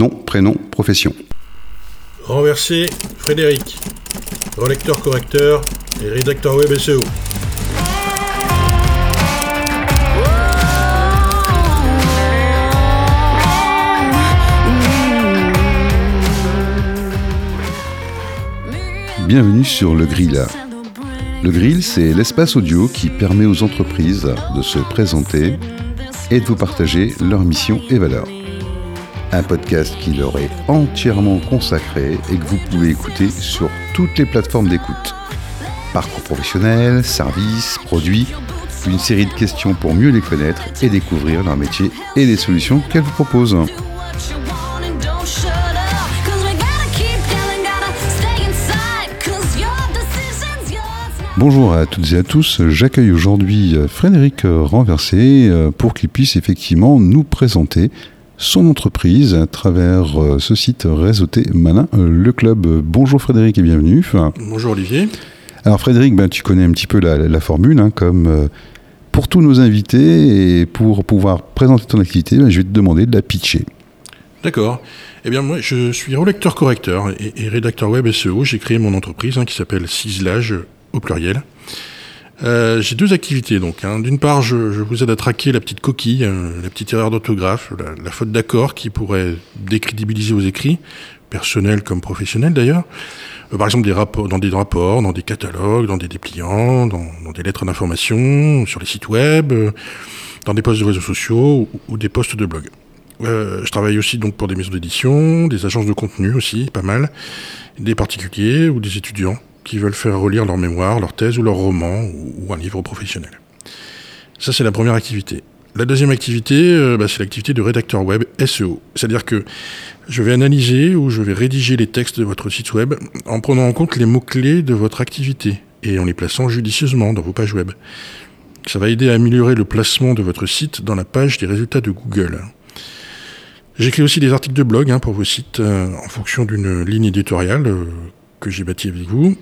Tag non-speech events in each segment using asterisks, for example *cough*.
nom, prénom, profession. Renversé, Frédéric. Relecteur correcteur et rédacteur web SEO. Bienvenue sur Le Grill. Le Grill, c'est l'espace audio qui permet aux entreprises de se présenter et de vous partager leurs missions et valeurs. Un podcast qui leur est entièrement consacré et que vous pouvez écouter sur toutes les plateformes d'écoute. Parcours professionnel, services, produits, une série de questions pour mieux les connaître et découvrir leur métier et les solutions qu'elles vous proposent. Bonjour à toutes et à tous, j'accueille aujourd'hui Frédéric Renversé euh, pour qu'il puisse effectivement nous présenter son entreprise à travers euh, ce site réseauté Malin, euh, le club. Bonjour Frédéric et bienvenue. Bonjour Olivier. Alors Frédéric, ben, tu connais un petit peu la, formule, hein, comme pour tous nos invités et pour pouvoir présenter ton activité, ben, je vais te demander de la pitcher. D'accord. Eh bien, moi, je suis relecteur correcteur et, rédacteur web SEO. J'ai créé mon entreprise hein, qui s'appelle Ciselage au pluriel. Euh, j'ai deux activités donc. Hein. D'une part, je, vous aide à traquer la petite coquille, euh, la petite erreur d'orthographe, la, faute d'accord qui pourrait décrédibiliser vos écrits, personnels comme professionnels d'ailleurs. Euh, par exemple, des rapports, dans des rapports, dans des catalogues, dans des dépliants, dans, des lettres d'information, sur les sites web, dans des posts de réseaux sociaux ou, des posts de blog. Je travaille aussi donc pour des maisons d'édition, des agences de contenu aussi, pas mal, des particuliers ou des étudiants qui veulent faire relire leur mémoire, leur thèse ou leur roman ou, un livre professionnel. Ça, c'est la première activité. La deuxième activité, euh, bah, c'est l'activité de rédacteur web SEO. C'est-à-dire que je vais analyser ou je vais rédiger les textes de votre site web en prenant en compte les mots-clés de votre activité et en les plaçant judicieusement dans vos pages web. Ça va aider à améliorer le placement de votre site dans la page des résultats de Google. J'écris aussi des articles de blog hein, pour vos sites euh, en fonction d'une ligne éditoriale euh, que j'ai bâtie avec vous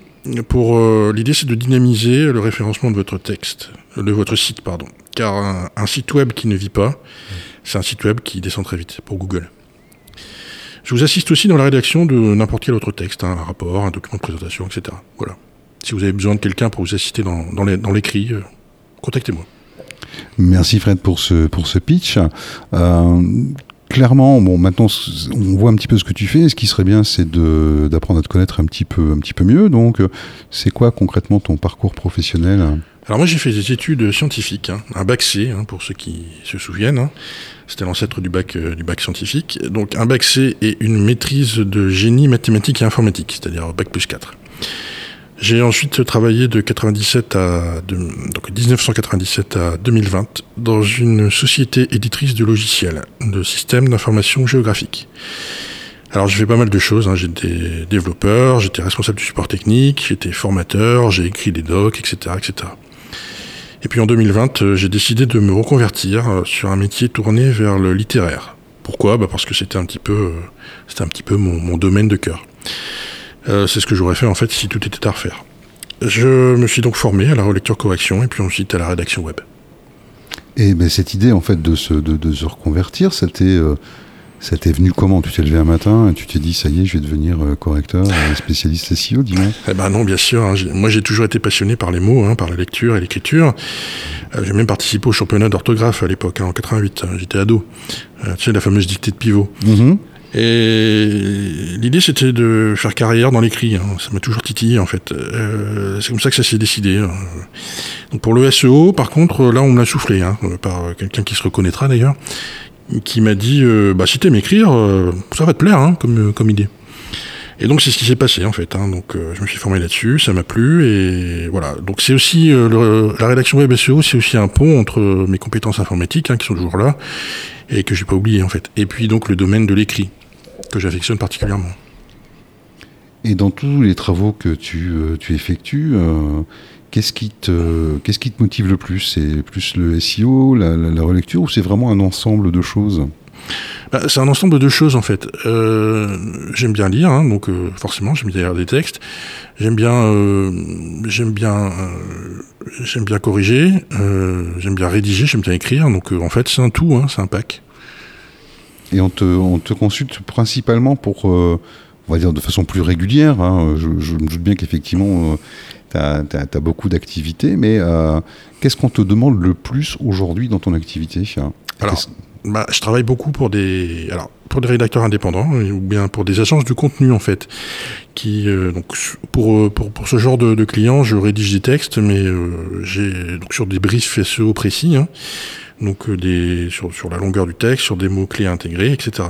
pour euh, l'idée, c'est de dynamiser le référencement de votre texte, de votre site, pardon. Car un, site web qui ne vit pas, c'est un site web qui descend très vite pour Google. Je vous assiste aussi dans la rédaction de n'importe quel autre texte, hein, un rapport, un document de présentation, etc. Voilà. Si vous avez besoin de quelqu'un pour vous assister dans, dans l'écrit, contactez-moi. Merci Fred pour ce, pour ce pitch. Clairement, bon, maintenant, on voit un petit peu ce que tu fais. ce qui serait bien, c'est d'apprendre à te connaître un petit peu, un petit peu mieux. Donc, c'est quoi concrètement ton parcours professionnel? Alors moi, j'ai fait des études scientifiques, hein. un bac C, hein, pour ceux qui se souviennent. Hein. C'était l'ancêtre du bac, euh, du bac scientifique. Donc, un bac C et une maîtrise de génie mathématique et informatique, c'est-à-dire bac plus 4. J'ai ensuite travaillé de 97 à donc 1997 à 2020 dans une société éditrice de logiciels, de systèmes d'information géographique. Alors j'ai fait pas mal de choses, hein. j'étais développeur, j'étais responsable du support technique, j'étais formateur, j'ai écrit des docs, etc., etc. Et puis en 2020, euh, j'ai décidé de me reconvertir euh, sur un métier tourné vers le littéraire. Pourquoi? Bah Parce que c'était un petit peu, euh, c'était un petit peu mon, mon domaine de cœur. Euh, c'est ce que j'aurais fait en fait si tout était à refaire. Je me suis donc formé à la relecture correction et puis ensuite à la rédaction web. Et ben, cette idée en fait de se, de, se reconvertir, c'était euh, ça t'est venu comment? Tu t'es levé un matin et tu t'es dit ça y est, je vais devenir euh, correcteur, *laughs* spécialiste SEO, dis-moi Eh ben non, bien sûr. Hein. moi, j'ai toujours été passionné par les mots, hein, par la lecture et l'écriture. j'ai même participé au championnat d'orthographe à l'époque, hein, en 88. J'étais ado. tu sais, la fameuse dictée de pivot. Mm-hmm. Et l'idée, c'était de faire carrière dans l'écrit. Hein. Ça m'a toujours titillé, en fait. Euh, c'est comme ça que ça s'est décidé. Hein. Pour le SEO, par contre, là, on me l'a soufflé, hein, par quelqu'un qui se reconnaîtra d'ailleurs, qui m'a dit euh, bah, si t'aimes écrire, euh, ça va te plaire comme, comme idée. Et donc c'est ce qui s'est passé en fait. Donc je me suis formé là-dessus, ça m'a plu et voilà. Donc c'est aussi la rédaction web SEO, c'est aussi un pont entre mes compétences informatiques qui sont toujours là et que j'ai pas oublié en fait. Et puis donc le domaine de l'écrit que j'affectionne particulièrement. Et dans tous les travaux que tu, euh, tu effectues, euh, qu'est-ce qui, te, qu'est-ce qui te motive le plus? C'est plus le SEO, la, la, relecture, ou c'est vraiment un ensemble de choses? Bah, c'est un ensemble de choses en fait. Euh, j'aime bien lire, hein, donc forcément j'aime bien lire des textes. J'aime bien, j'aime bien, j'aime bien corriger. j'aime bien rédiger. J'aime bien écrire. Donc en fait c'est un tout, hein, c'est un pack. Et on te, on te consulte principalement pour, on va dire de façon plus régulière. Hein. Je, je, me doute bien qu'effectivement, tu as, as, beaucoup d'activités, mais qu'est-ce qu'on te demande le plus aujourd'hui dans ton activité Alors, bah, je travaille beaucoup pour des, alors, pour des rédacteurs indépendants ou bien pour des agences de contenu en fait. Qui, euh, donc, pour, pour, pour, ce genre de, de, clients, je rédige des textes, mais euh, j'ai donc sur des briefs SEO précis. Hein, donc euh, des, sur, sur, la longueur du texte, sur des mots-clés intégrés, etc.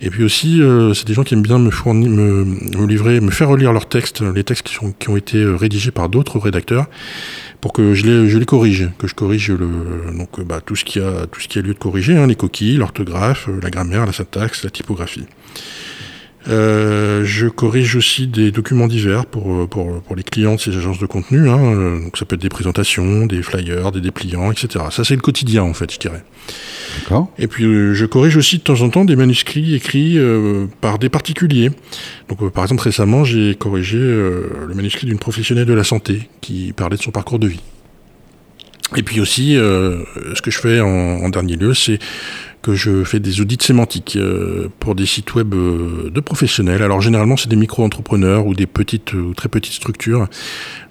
Et puis aussi, euh, c'est des gens qui aiment bien me fournir, me, me, livrer, me faire relire leurs textes, les textes qui, sont, qui ont été rédigés par d'autres rédacteurs, pour que je les, je les corrige, que je corrige le, donc bah, tout ce qui a tout ce qui a lieu de corriger, hein, les coquilles, l'orthographe, la grammaire, la syntaxe, la typographie. Euh, je corrige aussi des documents divers pour, euh, pour, pour les clients de ces agences de contenu. Hein. Euh, donc ça peut être des présentations, des flyers, des dépliants, etc. Ça c'est le quotidien en fait, je dirais. D'accord. Et puis je corrige aussi de temps en temps des manuscrits écrits par des particuliers. Donc par exemple récemment j'ai corrigé le manuscrit d'une professionnelle de la santé qui parlait de son parcours de vie. Et puis aussi, ce que je fais en, en dernier lieu, c'est que je fais des audits sémantiques euh, pour des sites web euh, de professionnels. Alors généralement c'est des micro-entrepreneurs ou des petites ou très petites structures.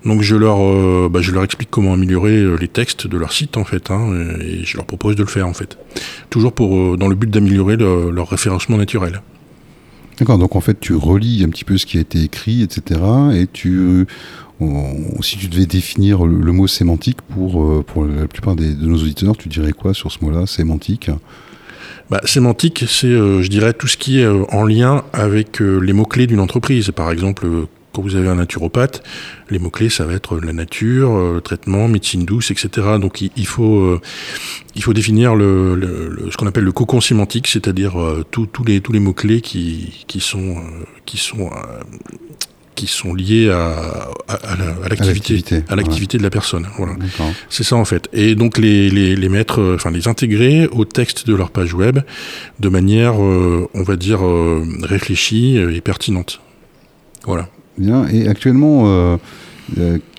Donc je leur, euh, bah, je leur explique comment améliorer les textes de leur site en fait, hein, et je leur propose de le faire en fait. Toujours pour dans le but d'améliorer leur référencement naturel. D'accord, donc en fait tu relis un petit peu ce qui a été écrit, etc. Et tu si tu devais définir le, mot sémantique pour, pour la plupart des, de nos auditeurs, tu dirais quoi sur ce mot-là, sémantique? Bah, Sémantique, c'est, euh, je dirais, tout ce qui est euh, en lien avec euh, les mots-clés d'une entreprise. Par exemple, quand vous avez un naturopathe, les mots-clés, ça va être la nature, le traitement, médecine douce, etc. Donc il, faut, il faut définir le, ce qu'on appelle le cocon sémantique, c'est-à-dire tous les, tous les mots-clés qui, qui sont, qui sont qui sont liés à, à, l'activité, à l'activité de la personne. Voilà. C'est ça en fait. Et donc les, les, les, mettre, euh, enfin les intégrer au texte de leur page web de manière, euh, on va dire, euh, réfléchie et pertinente. Voilà. Bien. Et actuellement,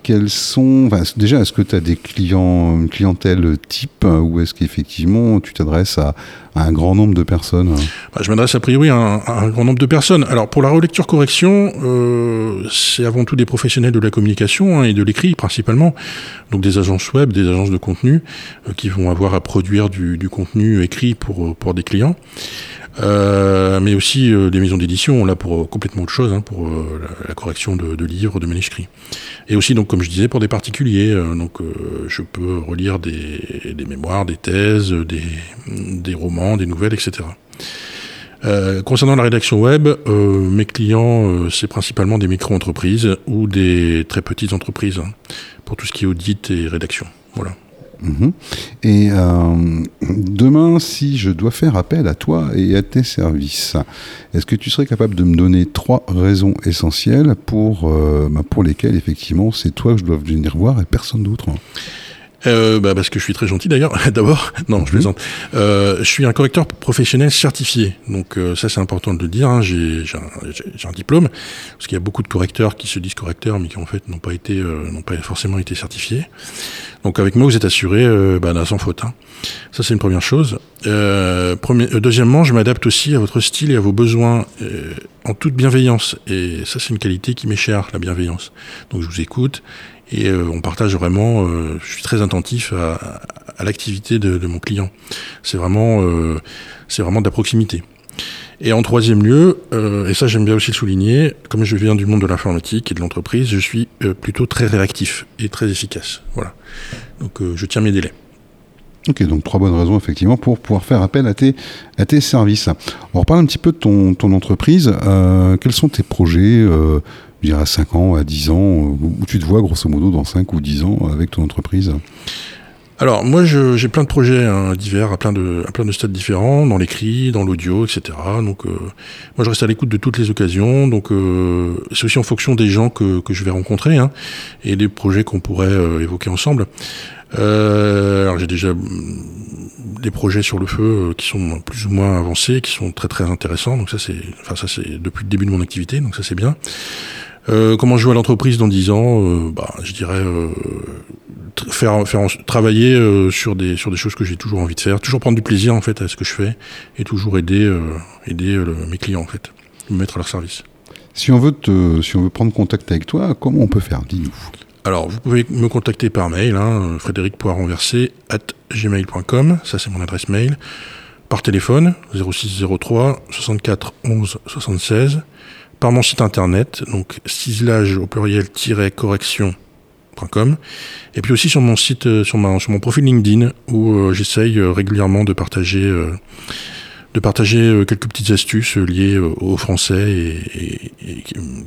quels sont. déjà, est-ce que tu as des clients, une clientèle type ou est-ce qu'effectivement tu t'adresses à, un grand nombre de personnes bah, Je m'adresse a priori à un, grand nombre de personnes. Alors pour la relecture correction, euh, c'est avant tout des professionnels de la communication hein, et de l'écrit principalement, donc des agences web, des agences de contenu euh, qui vont avoir à produire du, contenu écrit pour des clients. Euh, mais aussi euh, des maisons d'édition, là pour euh, complètement autre chose, hein, pour la, correction de, livres, de manuscrits. Et aussi, donc, comme je disais, pour des particuliers. donc, je peux relire des, des, mémoires, des thèses, des, des romans, des nouvelles, etc. concernant la rédaction web, mes clients, c'est principalement des micro-entreprises ou des très petites entreprises hein, pour tout ce qui est audit et rédaction. Voilà. Mhm. Et euh, demain, si je dois faire appel à toi et à tes services, est-ce que tu serais capable de me donner trois raisons essentielles pour, euh, bah, pour lesquelles, effectivement, c'est toi que je dois venir voir et personne d'autre? Euh, bah parce que je suis très gentil d'ailleurs. *laughs* D'abord, non, je plaisante. Euh, je suis un correcteur professionnel certifié, donc euh, ça c'est important de le dire. Hein. J'ai un, diplôme parce qu'il y a beaucoup de correcteurs qui se disent correcteurs mais qui en fait n'ont pas été, n'ont pas forcément été certifiés. Donc avec moi vous êtes assuré bah, sans faute. Hein. Ça c'est une première chose. Deuxièmement, je m'adapte aussi à votre style et à vos besoins en toute bienveillance. Et ça c'est une qualité qui m'est chère, la bienveillance. Donc je vous écoute et euh, on partage vraiment. Euh, je suis très attentif à, l'activité de, mon client. C'est vraiment, euh, c'est vraiment de la proximité. Et en troisième lieu, et ça j'aime bien aussi le souligner, comme je viens du monde de l'informatique et de l'entreprise, je suis plutôt très réactif et très efficace. Voilà. Donc je tiens mes délais. Ok, donc trois bonnes raisons effectivement pour pouvoir faire appel à tes, à tes services. On reparle un petit peu de ton, ton entreprise. Quels sont tes projets à 5 ans, à 10 ans, où tu te vois grosso modo dans 5 ou 10 ans avec ton entreprise alors moi j'ai plein de projets hein, divers à plein de à plein de stades différents dans l'écrit, dans l'audio, etc. Donc euh, moi je reste à l'écoute de toutes les occasions. Donc euh, c'est aussi en fonction des gens que, je vais rencontrer hein, et des projets qu'on pourrait euh, évoquer ensemble. alors j'ai déjà des projets sur le feu qui sont plus ou moins avancés, qui sont très très intéressants. Donc ça c'est enfin ça c'est depuis le début de mon activité. Donc ça c'est bien. Comment je à l'entreprise dans 10 ans bah, Je dirais faire, faire travailler euh, sur, des, sur des choses que j'ai toujours envie de faire, toujours prendre du plaisir en fait à ce que je fais et toujours aider, euh, aider mes clients en fait, me mettre à leur service. Si on, veut te, si on veut prendre contact avec toi, comment on peut faire? Dis-nous. Alors, vous pouvez me contacter par mail, hein, at gmail.com, ça c'est mon adresse mail. Par téléphone, 0603 64 11 76. Par mon site internet, donc ciselage au pluriel-correction.com. Et puis aussi sur mon site, euh, sur, ma, sur mon profil LinkedIn, où euh, j'essaye euh, régulièrement de partager de partager quelques petites astuces liées au français et,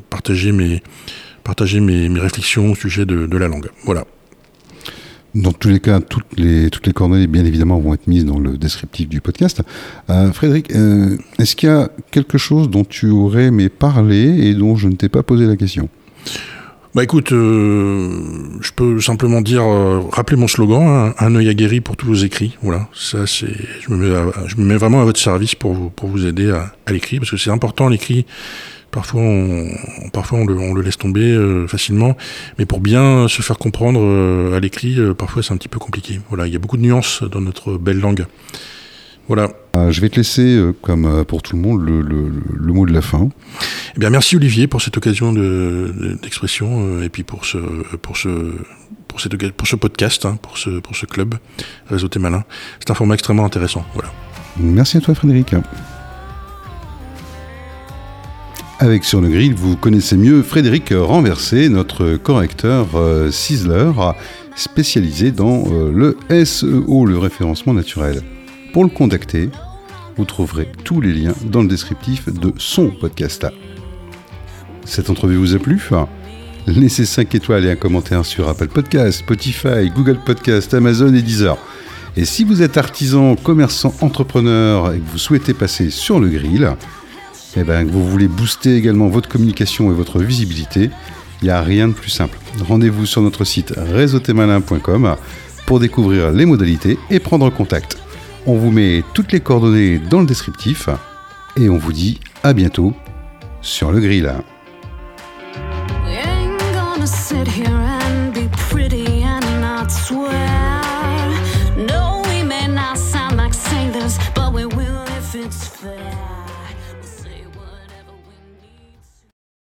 partager mes, réflexions au sujet de, la langue. Voilà. Dans tous les cas, toutes les, toutes les coordonnées, bien évidemment, vont être mises dans le descriptif du podcast. Euh, Frédéric, euh, est-ce qu'il y a quelque chose dont tu aurais aimé parler et dont je ne t'ai pas posé la question? Bah écoute, euh, je peux simplement dire, rappeler mon slogan, hein, un œil aguerri pour tous vos écrits. Voilà, ça c'est, je me mets, je me mets vraiment à votre service pour vous, pour vous aider à, à l'écrit, parce que c'est important l'écrit Parfois, on, parfois on le, laisse tomber euh, facilement, mais pour bien se faire comprendre euh, à l'écrit, euh, parfois c'est un petit peu compliqué. Voilà, il y a beaucoup de nuances dans notre belle langue. Voilà. je vais te laisser, comme pour tout le monde, le, mot de la fin. Eh bien, merci Olivier pour cette occasion d'expression et puis pour ce, pour ce, pour cette, pour ce podcast, hein, pour ce, pour ce club Réseau T Malin. C'est un format extrêmement intéressant. Voilà. Merci à toi, Frédéric. Avec Sur le Grill, vous connaissez mieux Frédéric Renversé, notre correcteur euh, Sizzler, spécialisé dans euh, le SEO, le référencement naturel. Pour le contacter, vous trouverez tous les liens dans le descriptif de son podcast. Cette entrevue vous a plu Laissez 5 étoiles et un commentaire sur Apple Podcast, Spotify, Google Podcast, Amazon et Deezer. Et si vous êtes artisan, commerçant, entrepreneur et que vous souhaitez passer sur le grill, eh ben, vous voulez booster également votre communication et votre visibilité, il n'y a rien de plus simple. Rendez-vous sur notre site réseautémalin.com pour découvrir les modalités et prendre contact. On vous met toutes les coordonnées dans le descriptif et on vous dit à bientôt sur le grill.